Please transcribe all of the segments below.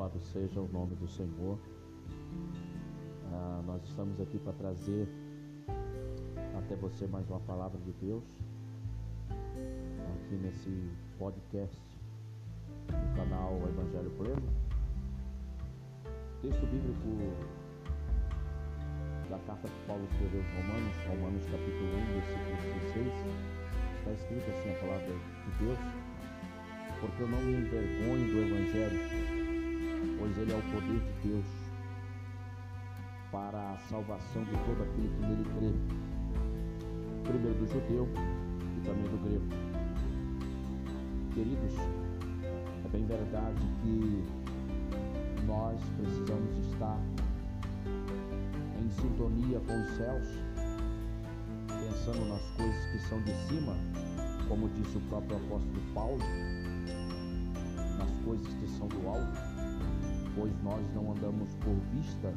Louvado seja o nome do Senhor. Ah, nós estamos aqui para trazer até você mais uma palavra de Deus aqui nesse podcast do canal Evangelho Pleno. Texto bíblico da carta que Paulo escreveu aos Romanos, Romanos capítulo 1, versículo 16, está escrito assim a palavra de Deus, porque eu não me envergonho do Evangelho pois ele é o poder de Deus para a salvação de todo aquele que nele crê, primeiro do judeu e também do grego. Queridos, é bem verdade que nós precisamos estar em sintonia com os céus, pensando nas coisas que são de cima, como disse o próprio apóstolo Paulo, nas coisas que são do alto pois nós não andamos por vista,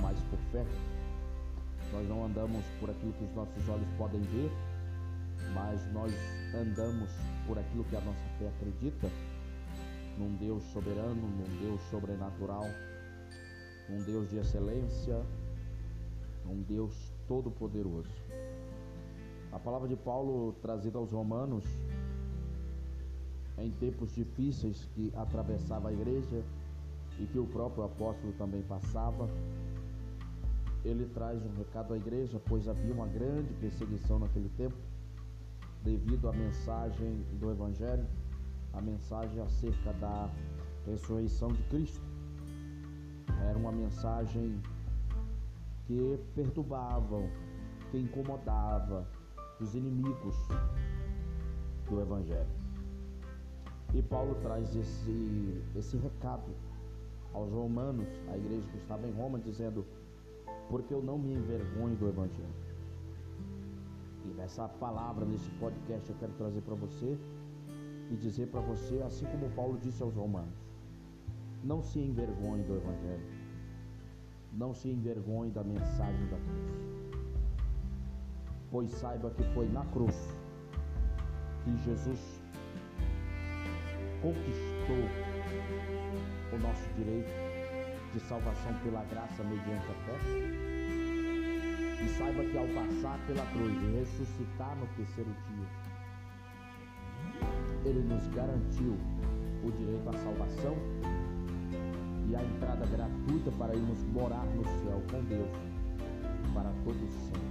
mas por fé. Nós não andamos por aquilo que os nossos olhos podem ver, mas nós andamos por aquilo que a nossa fé acredita, num Deus soberano, num Deus sobrenatural, num Deus de excelência, num Deus todo-poderoso. A palavra de Paulo trazida aos Romanos, em tempos difíceis que atravessava a igreja, e que o próprio apóstolo também passava, ele traz um recado à igreja, pois havia uma grande perseguição naquele tempo, devido à mensagem do Evangelho, a mensagem acerca da ressurreição de Cristo. Era uma mensagem que perturbava, que incomodava os inimigos do Evangelho. E Paulo traz esse, esse recado aos romanos, a igreja que estava em Roma, dizendo: Porque eu não me envergonho do Evangelho. E nessa palavra, nesse podcast, eu quero trazer para você e dizer para você, assim como Paulo disse aos romanos: Não se envergonhe do Evangelho. Não se envergonhe da mensagem da cruz. Pois saiba que foi na cruz que Jesus conquistou o nosso direito de salvação pela graça mediante a fé. E saiba que ao passar pela cruz e ressuscitar no terceiro dia, Ele nos garantiu o direito à salvação e a entrada gratuita para irmos morar no céu com Deus para todos sempre.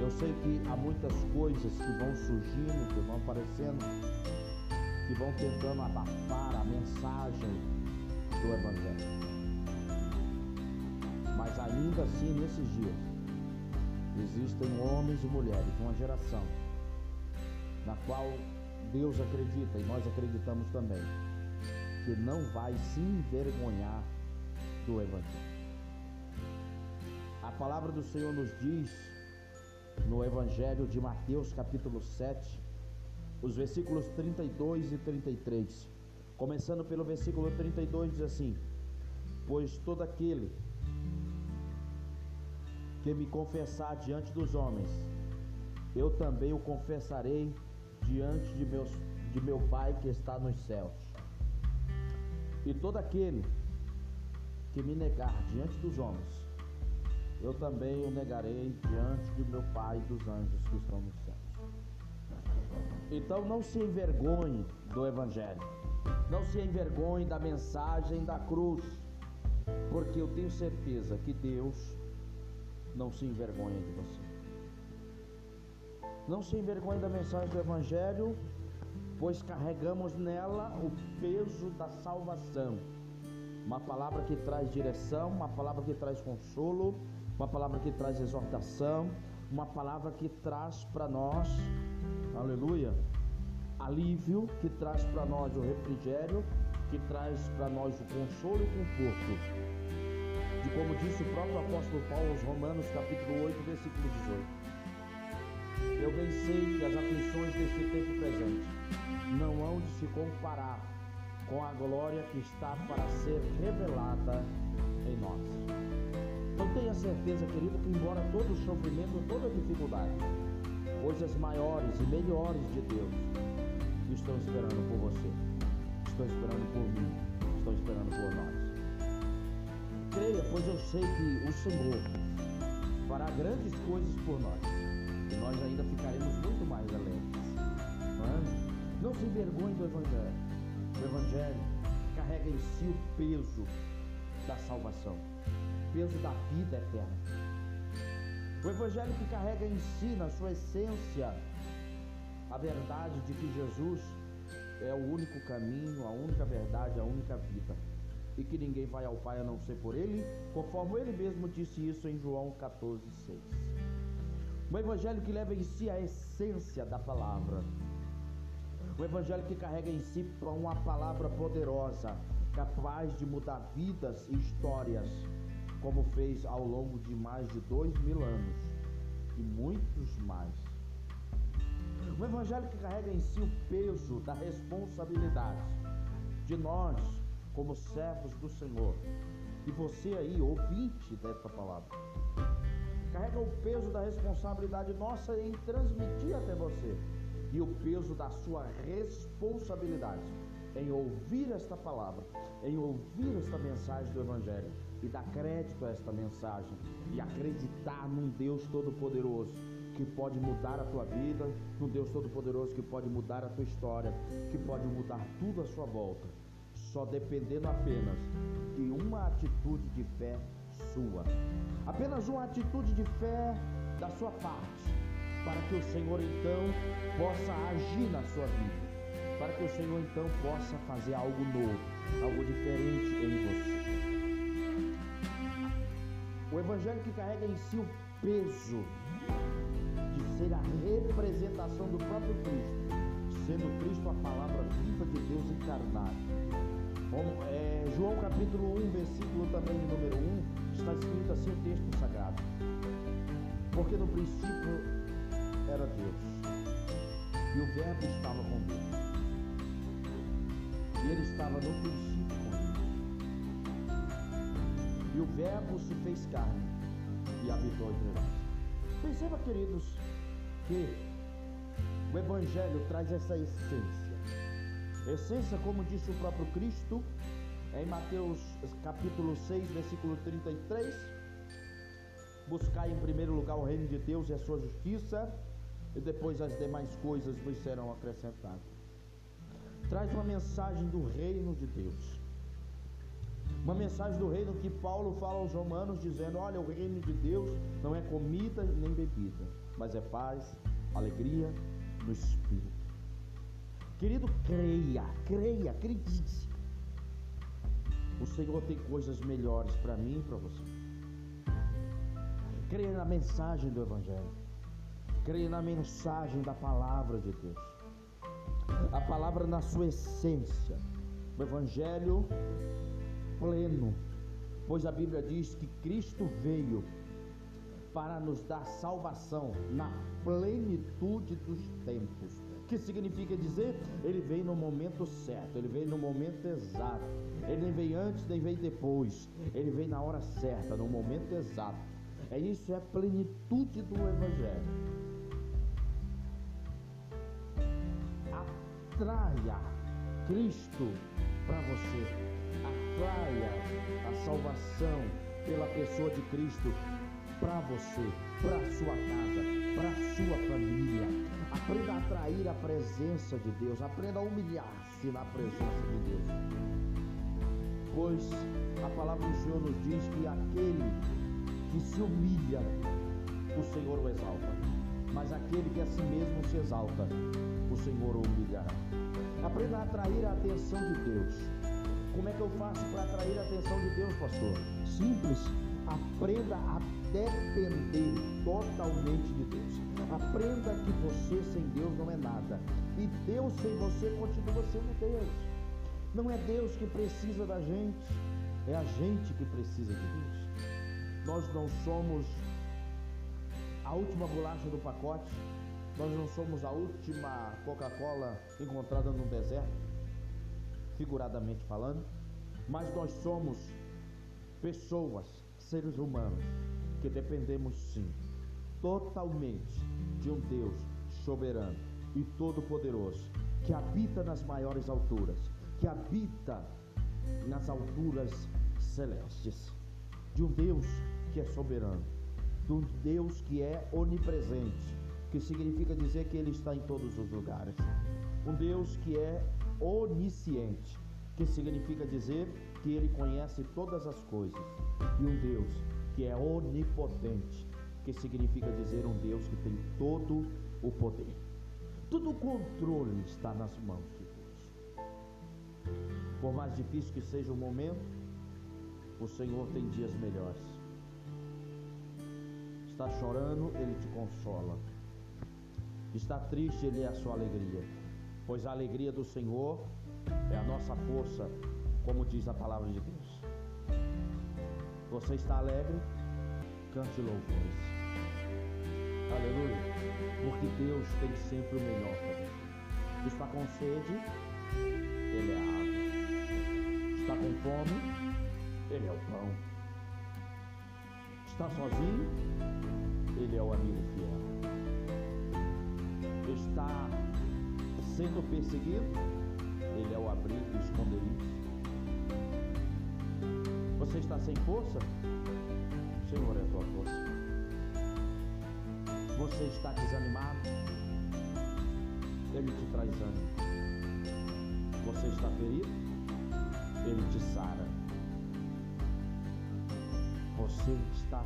Eu sei que há muitas coisas que vão surgindo, que vão aparecendo que vão tentando abafar a mensagem do Evangelho. Mas ainda assim, nesses dias, existem homens e mulheres, uma geração, na qual Deus acredita e nós acreditamos também, que não vai se envergonhar do Evangelho. A palavra do Senhor nos diz no Evangelho de Mateus, capítulo 7, os versículos 32 e 33. Começando pelo versículo 32, diz assim: Pois todo aquele que me confessar diante dos homens, eu também o confessarei diante de, meus, de meu Pai que está nos céus. E todo aquele que me negar diante dos homens, eu também o negarei diante de meu Pai e dos anjos que estão nos céus. Então não se envergonhe do Evangelho, não se envergonhe da mensagem da cruz, porque eu tenho certeza que Deus não se envergonha de você. Não se envergonhe da mensagem do Evangelho, pois carregamos nela o peso da salvação. Uma palavra que traz direção, uma palavra que traz consolo, uma palavra que traz exortação, uma palavra que traz para nós aleluia, alívio, que traz para nós o refrigério, que traz para nós o consolo e o conforto. De como disse o próprio apóstolo Paulo aos Romanos, capítulo 8, versículo 18. Eu bem sei que as aflições deste tempo presente não hão de se comparar com a glória que está para ser revelada em nós. Então tenha certeza, querido, que embora todo o sofrimento, toda a dificuldade, coisas maiores e melhores de Deus estão esperando por você. estão esperando por mim, estão esperando por nós. Creia, pois eu sei que o Senhor fará grandes coisas por nós e nós ainda ficaremos muito mais alegres. Não, é? não se envergonhe do Evangelho. O Evangelho carrega em si o peso da salvação, peso da vida eterna. O Evangelho que carrega em si, na sua essência, a verdade de que Jesus é o único caminho, a única verdade, a única vida. E que ninguém vai ao Pai a não ser por Ele, conforme Ele mesmo disse isso em João 14, 6. O Evangelho que leva em si a essência da palavra. O Evangelho que carrega em si uma palavra poderosa, capaz de mudar vidas e histórias como fez ao longo de mais de dois mil anos e muitos mais. Um evangelho que carrega em si o peso da responsabilidade de nós, como servos do Senhor, e você aí, ouvinte desta palavra, carrega o peso da responsabilidade nossa em transmitir até você e o peso da sua responsabilidade em ouvir esta palavra, em ouvir esta mensagem do Evangelho e dar crédito a esta mensagem e acreditar num Deus Todo-Poderoso que pode mudar a tua vida, num Deus Todo-Poderoso que pode mudar a tua história, que pode mudar tudo à sua volta, só dependendo apenas de uma atitude de fé sua. Apenas uma atitude de fé da sua parte, para que o Senhor então possa agir na sua vida para que o Senhor então possa fazer algo novo, algo diferente em você. O Evangelho que carrega em si o peso de ser a representação do próprio Cristo, sendo Cristo a palavra viva de Deus encarnado. É, João capítulo 1, versículo também número 1, está escrito assim o texto sagrado. Porque no princípio era Deus, e o Verbo estava com Deus, e ele estava no princípio e o Verbo se fez carne e habitou entre nós. Perceba, queridos, que o Evangelho traz essa essência. Essência, como disse o próprio Cristo, em Mateus capítulo 6, versículo 33. Buscai em primeiro lugar o reino de Deus e a sua justiça, e depois as demais coisas vos serão acrescentadas. Traz uma mensagem do reino de Deus uma mensagem do reino que Paulo fala aos romanos, dizendo: Olha, o reino de Deus não é comida nem bebida, mas é paz, alegria no espírito. Querido, creia, creia, acredite. O Senhor tem coisas melhores para mim e para você. Creia na mensagem do Evangelho. Creia na mensagem da palavra de Deus. A palavra na sua essência. O Evangelho pleno, pois a Bíblia diz que Cristo veio para nos dar salvação na plenitude dos tempos. Que significa dizer? Ele veio no momento certo, ele veio no momento exato. Ele nem veio antes, nem veio depois. Ele veio na hora certa, no momento exato. É isso, é a plenitude do Evangelho. Atraia Cristo para você atraia a salvação pela pessoa de Cristo para você, para sua casa, para sua família. Aprenda a atrair a presença de Deus, aprenda a humilhar-se na presença de Deus. Pois a palavra do Senhor nos diz que aquele que se humilha, o Senhor o exalta. Mas aquele que a si mesmo se exalta, o Senhor o humilhará. Aprenda a atrair a atenção de Deus como é que eu faço para atrair a atenção de Deus, pastor? Simples. Aprenda a depender totalmente de Deus. Aprenda que você sem Deus não é nada. E Deus sem você continua sendo Deus. Não é Deus que precisa da gente, é a gente que precisa de Deus. Nós não somos a última bolacha do pacote, nós não somos a última Coca-Cola encontrada no deserto figuradamente falando, mas nós somos pessoas, seres humanos, que dependemos sim, totalmente de um Deus soberano e todo-poderoso, que habita nas maiores alturas, que habita nas alturas celestes, de um Deus que é soberano, de um Deus que é onipresente, que significa dizer que ele está em todos os lugares. Um Deus que é onisciente, que significa dizer que ele conhece todas as coisas. E um Deus que é onipotente, que significa dizer um Deus que tem todo o poder. Todo o controle está nas mãos de Deus. Por mais difícil que seja o momento, o Senhor tem dias melhores. Está chorando, Ele te consola. Está triste, Ele é a sua alegria. Pois a alegria do Senhor é a nossa força, como diz a palavra de Deus. Você está alegre? Cante louvores. Aleluia. Porque Deus tem sempre o melhor para você. Está com sede? Ele é a água. Está com fome? Ele é o pão. Está sozinho? Ele é o amigo fiel. Está sendo perseguido? Ele é o abrigo e esconderijo. Você está sem força? O Senhor é a tua força. Você está desanimado? Ele te traz ânimo. Você está ferido? Ele te sara. Você está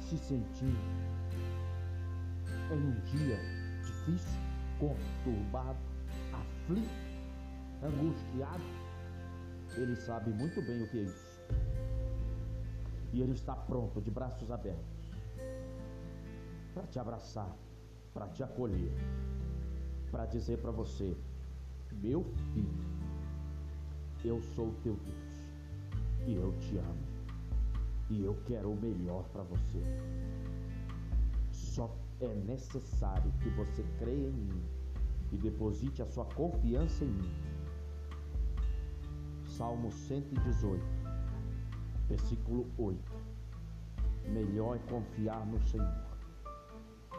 se sentindo em um dia difícil, conturbado, aflito, angustiado? Ele sabe muito bem o que é isso. E ele está pronto, de braços abertos para te abraçar, para te acolher, para dizer para você: meu filho, eu sou o teu Deus e eu te amo e eu quero o melhor para você. Só é necessário que você creia em mim e deposite a sua confiança em mim. Salmo 118, versículo 8. Melhor é confiar no Senhor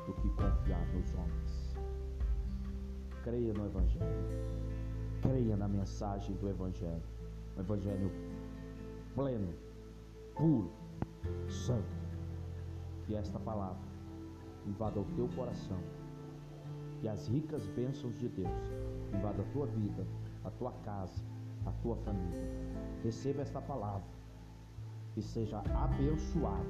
do que confiar nos homens. Creia no Evangelho. Creia na mensagem do Evangelho. O Evangelho pleno, puro, santo. Que esta palavra invada o teu coração. Que as ricas bênçãos de Deus invada a tua vida, a tua casa, a tua família. Receba esta palavra e seja abençoado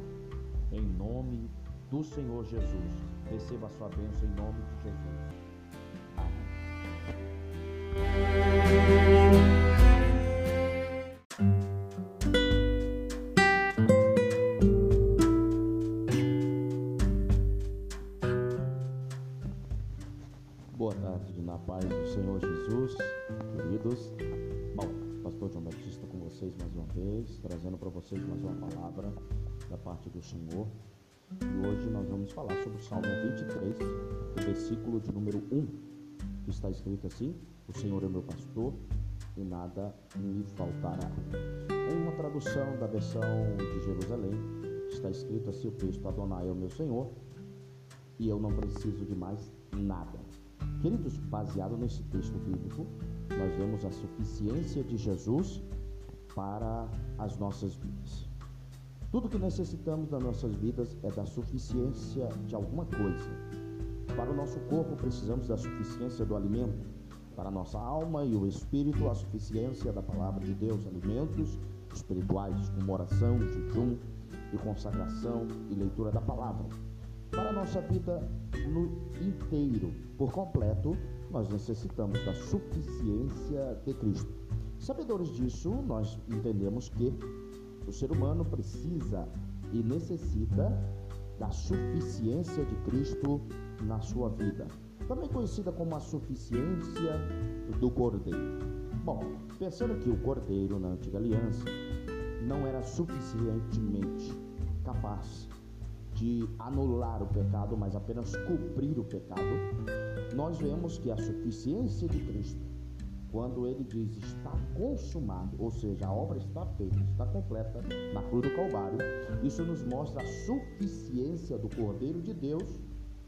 em nome do Senhor Jesus Receba a sua bênção em nome de Jesus. Amém. Versículo de número 1, que está escrito assim: O Senhor é meu pastor e nada me faltará. Em uma tradução da versão de Jerusalém, está escrito assim: O texto Adonai é o meu Senhor e eu não preciso de mais nada. Queridos, baseado nesse texto bíblico, nós vemos a suficiência de Jesus para as nossas vidas. Tudo que necessitamos nas nossas vidas é da suficiência de alguma coisa. Para o nosso corpo, precisamos da suficiência do alimento. Para a nossa alma e o espírito, a suficiência da palavra de Deus, alimentos espirituais, como oração, jejum e consagração e leitura da palavra. Para a nossa vida no inteiro, por completo, nós necessitamos da suficiência de Cristo. Sabedores disso, nós entendemos que o ser humano precisa e necessita da suficiência de Cristo na sua vida, também conhecida como a suficiência do Cordeiro. Bom, pensando que o Cordeiro na antiga aliança não era suficientemente capaz de anular o pecado, mas apenas cobrir o pecado, nós vemos que a suficiência de Cristo quando ele diz está consumado, ou seja, a obra está feita, está completa na cruz do Calvário, isso nos mostra a suficiência do Cordeiro de Deus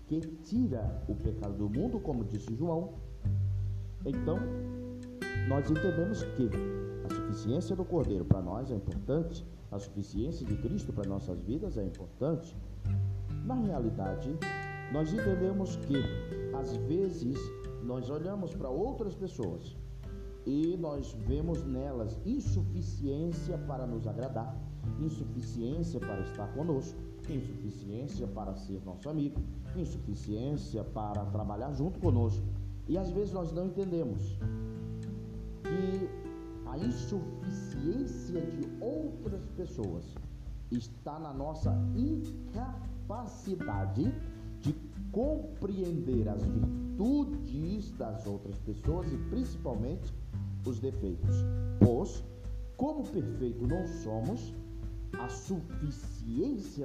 que tira o pecado do mundo, como disse João. Então, nós entendemos que a suficiência do Cordeiro para nós é importante, a suficiência de Cristo para nossas vidas é importante. Na realidade, nós entendemos que às vezes nós olhamos para outras pessoas e nós vemos nelas insuficiência para nos agradar, insuficiência para estar conosco, insuficiência para ser nosso amigo, insuficiência para trabalhar junto conosco. E às vezes nós não entendemos que a insuficiência de outras pessoas está na nossa incapacidade de compreender as virtudes das outras pessoas e principalmente os defeitos. Pois, como perfeito não somos, a suficiência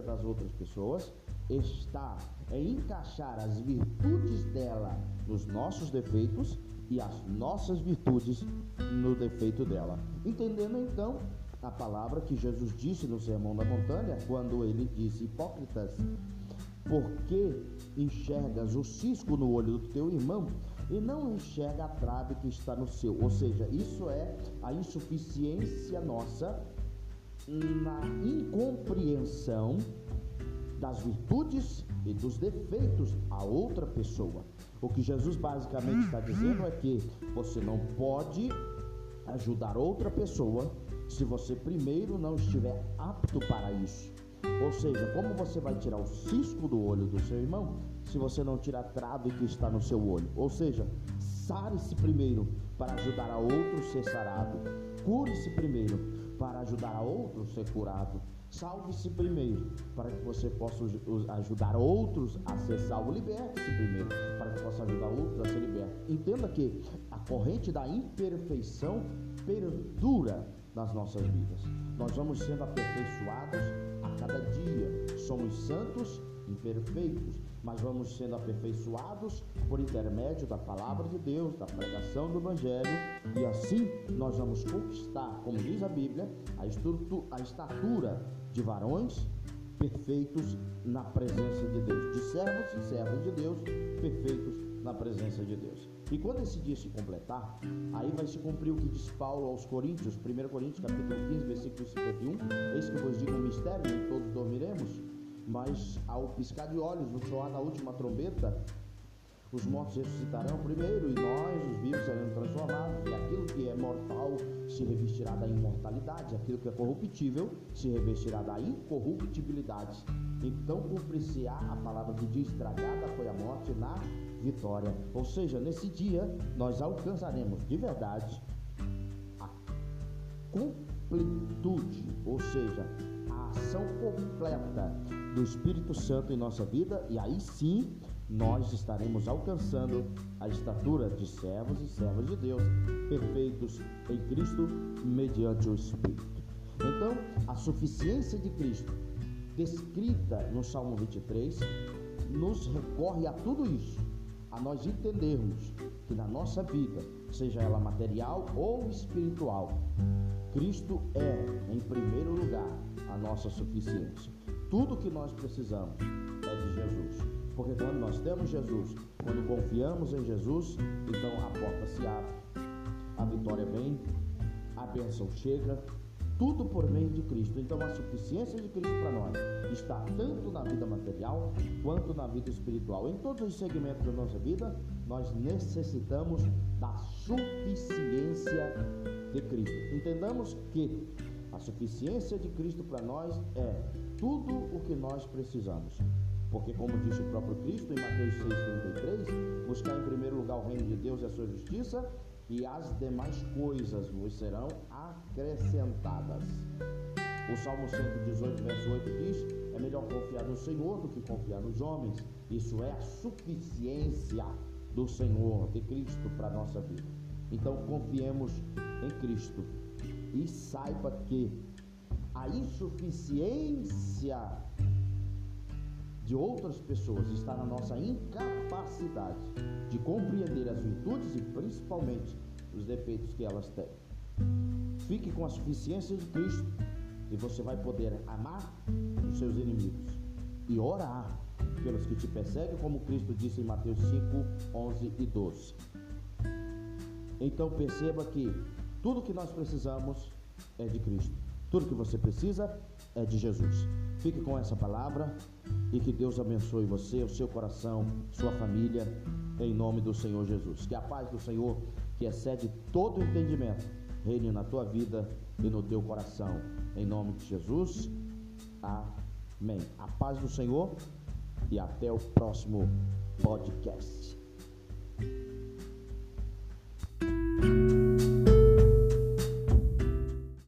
das outras pessoas está em encaixar as virtudes dela nos nossos defeitos e as nossas virtudes no defeito dela. Entendendo então a palavra que Jesus disse no Sermão da Montanha, quando ele disse: Hipócritas, por que enxergas o cisco no olho do teu irmão e não enxerga a trave que está no seu? Ou seja, isso é a insuficiência nossa na incompreensão das virtudes e dos defeitos a outra pessoa. O que Jesus basicamente está dizendo é que você não pode ajudar outra pessoa se você primeiro não estiver apto para isso. Ou seja, como você vai tirar o cisco do olho do seu irmão se você não tira a trave que está no seu olho? Ou seja, sare-se primeiro para ajudar a outro ser sarado. Cure-se primeiro para ajudar a outro ser curado. Salve-se primeiro, para que você possa ajudar outros a ser salvo. Liberte-se primeiro, para que possa ajudar outros a ser liberto. Entenda que a corrente da imperfeição perdura nas nossas vidas. Nós vamos sendo aperfeiçoados a cada dia. Somos santos, imperfeitos, mas vamos sendo aperfeiçoados por intermédio da palavra de Deus, da pregação do Evangelho, e assim nós vamos conquistar, como diz a Bíblia, a, a estatura de varões perfeitos na presença de Deus, de servos e servas de Deus perfeitos na presença de Deus. E quando esse dia se completar, aí vai se cumprir o que diz Paulo aos Coríntios, 1 Coríntios capítulo 15, versículo 51, eis que vos digo um mistério, nem todos dormiremos, mas ao piscar de olhos, no soar da última trombeta, os mortos ressuscitarão primeiro e nós, os vivos, seremos transformados. E aquilo que é mortal se revestirá da imortalidade, aquilo que é corruptível se revestirá da incorruptibilidade. Então cumprir-se-á a palavra que diz: estragada foi a morte na vitória. Ou seja, nesse dia nós alcançaremos de verdade a completude, ou seja, a ação completa do Espírito Santo em nossa vida e aí sim nós estaremos alcançando a estatura de servos e servas de Deus, perfeitos em Cristo, mediante o Espírito. Então, a suficiência de Cristo, descrita no Salmo 23, nos recorre a tudo isso, a nós entendermos que na nossa vida, seja ela material ou espiritual, Cristo é, em primeiro lugar, a nossa suficiência. Tudo que nós precisamos é de Jesus. Porque quando nós temos Jesus, quando confiamos em Jesus, então a porta se abre, a vitória vem, a bênção chega, tudo por meio de Cristo. Então a suficiência de Cristo para nós está tanto na vida material quanto na vida espiritual. Em todos os segmentos da nossa vida, nós necessitamos da suficiência de Cristo. Entendamos que a suficiência de Cristo para nós é tudo o que nós precisamos. Porque, como disse o próprio Cristo em Mateus 6,33, buscar em primeiro lugar o reino de Deus e a sua justiça, e as demais coisas vos serão acrescentadas. O Salmo 118, verso 8 diz: É melhor confiar no Senhor do que confiar nos homens. Isso é a suficiência do Senhor, de Cristo, para a nossa vida. Então, confiemos em Cristo e saiba que a insuficiência de outras pessoas está na nossa incapacidade de compreender as virtudes e principalmente os defeitos que elas têm. Fique com a suficiência de Cristo e você vai poder amar os seus inimigos e orar pelos que te perseguem, como Cristo disse em Mateus 5, 11 e 12. Então perceba que tudo que nós precisamos é de Cristo. Tudo que você precisa é de Jesus. Fique com essa palavra e que Deus abençoe você, o seu coração, sua família, em nome do Senhor Jesus. Que a paz do Senhor, que excede todo entendimento, reine na tua vida e no teu coração. Em nome de Jesus. Amém. A paz do Senhor e até o próximo podcast.